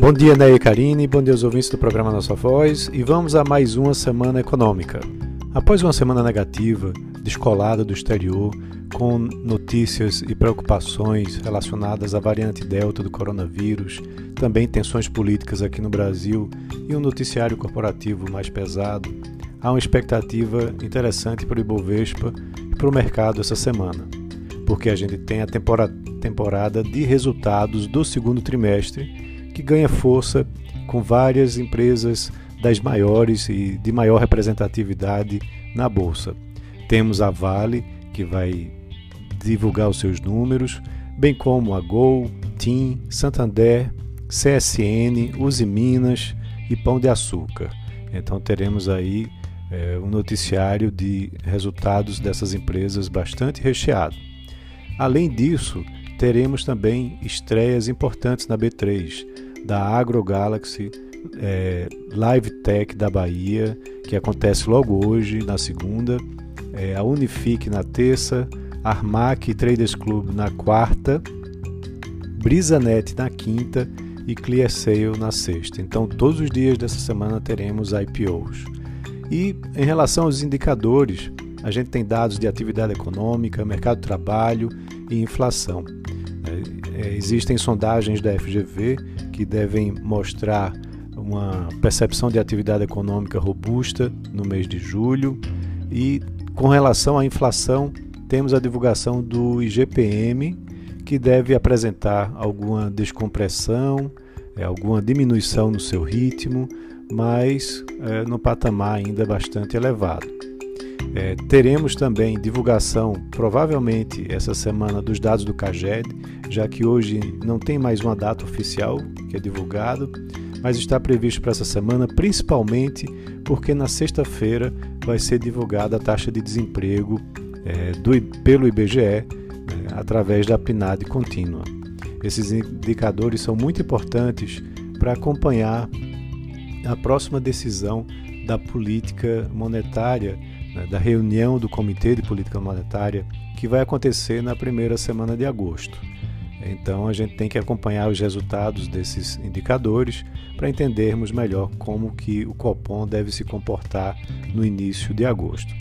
Bom dia, Ney e Karine, bom dia aos ouvintes do programa Nossa Voz e vamos a mais uma semana econômica. Após uma semana negativa, descolada do exterior, com notícias e preocupações relacionadas à variante Delta do coronavírus, também tensões políticas aqui no Brasil e um noticiário corporativo mais pesado, há uma expectativa interessante para o Ibovespa e para o mercado essa semana, porque a gente tem a temporada de resultados do segundo trimestre que ganha força com várias empresas das maiores e de maior representatividade na bolsa. Temos a Vale, que vai divulgar os seus números, bem como a Gol, TIM, Santander, CSN, Uzi Minas e Pão de Açúcar. Então teremos aí é, um noticiário de resultados dessas empresas bastante recheado. Além disso, teremos também estreias importantes na B3, da Agro Galaxy, é, Live Tech da Bahia, que acontece logo hoje, na segunda, é, a Unifique na terça, Armac Traders Club na quarta, BrisaNet na quinta e ClearSale na sexta. Então, todos os dias dessa semana teremos IPOs. E em relação aos indicadores, a gente tem dados de atividade econômica, mercado de trabalho e inflação. É, existem sondagens da FGV que devem mostrar uma percepção de atividade econômica robusta no mês de julho e com relação à inflação, temos a divulgação do IGPM, que deve apresentar alguma descompressão, é, alguma diminuição no seu ritmo, mas é, no patamar ainda bastante elevado. É, teremos também divulgação, provavelmente essa semana, dos dados do CAGED, já que hoje não tem mais uma data oficial que é divulgado, mas está previsto para essa semana, principalmente porque na sexta-feira vai ser divulgada a taxa de desemprego é, do, pelo IBGE né, através da PNAD contínua. Esses indicadores são muito importantes para acompanhar a próxima decisão da política monetária, né, da reunião do Comitê de Política Monetária, que vai acontecer na primeira semana de agosto. Então a gente tem que acompanhar os resultados desses indicadores para entendermos melhor como que o Copom deve se comportar no início de agosto.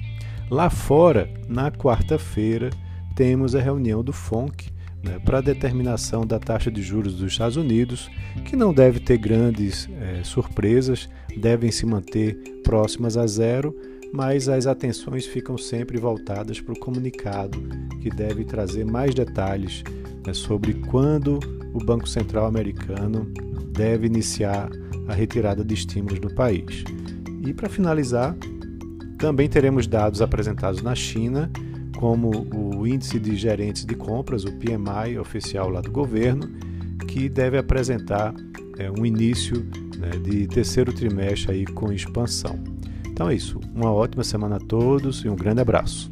Lá fora, na quarta-feira, temos a reunião do FONC né, para a determinação da taxa de juros dos Estados Unidos, que não deve ter grandes é, surpresas, devem se manter próximas a zero, mas as atenções ficam sempre voltadas para o comunicado, que deve trazer mais detalhes né, sobre quando o Banco Central americano deve iniciar a retirada de estímulos no país. E para finalizar, também teremos dados apresentados na China, como o Índice de Gerentes de Compras, o PMI oficial lá do governo, que deve apresentar é, um início né, de terceiro trimestre aí com expansão. Então é isso. Uma ótima semana a todos e um grande abraço.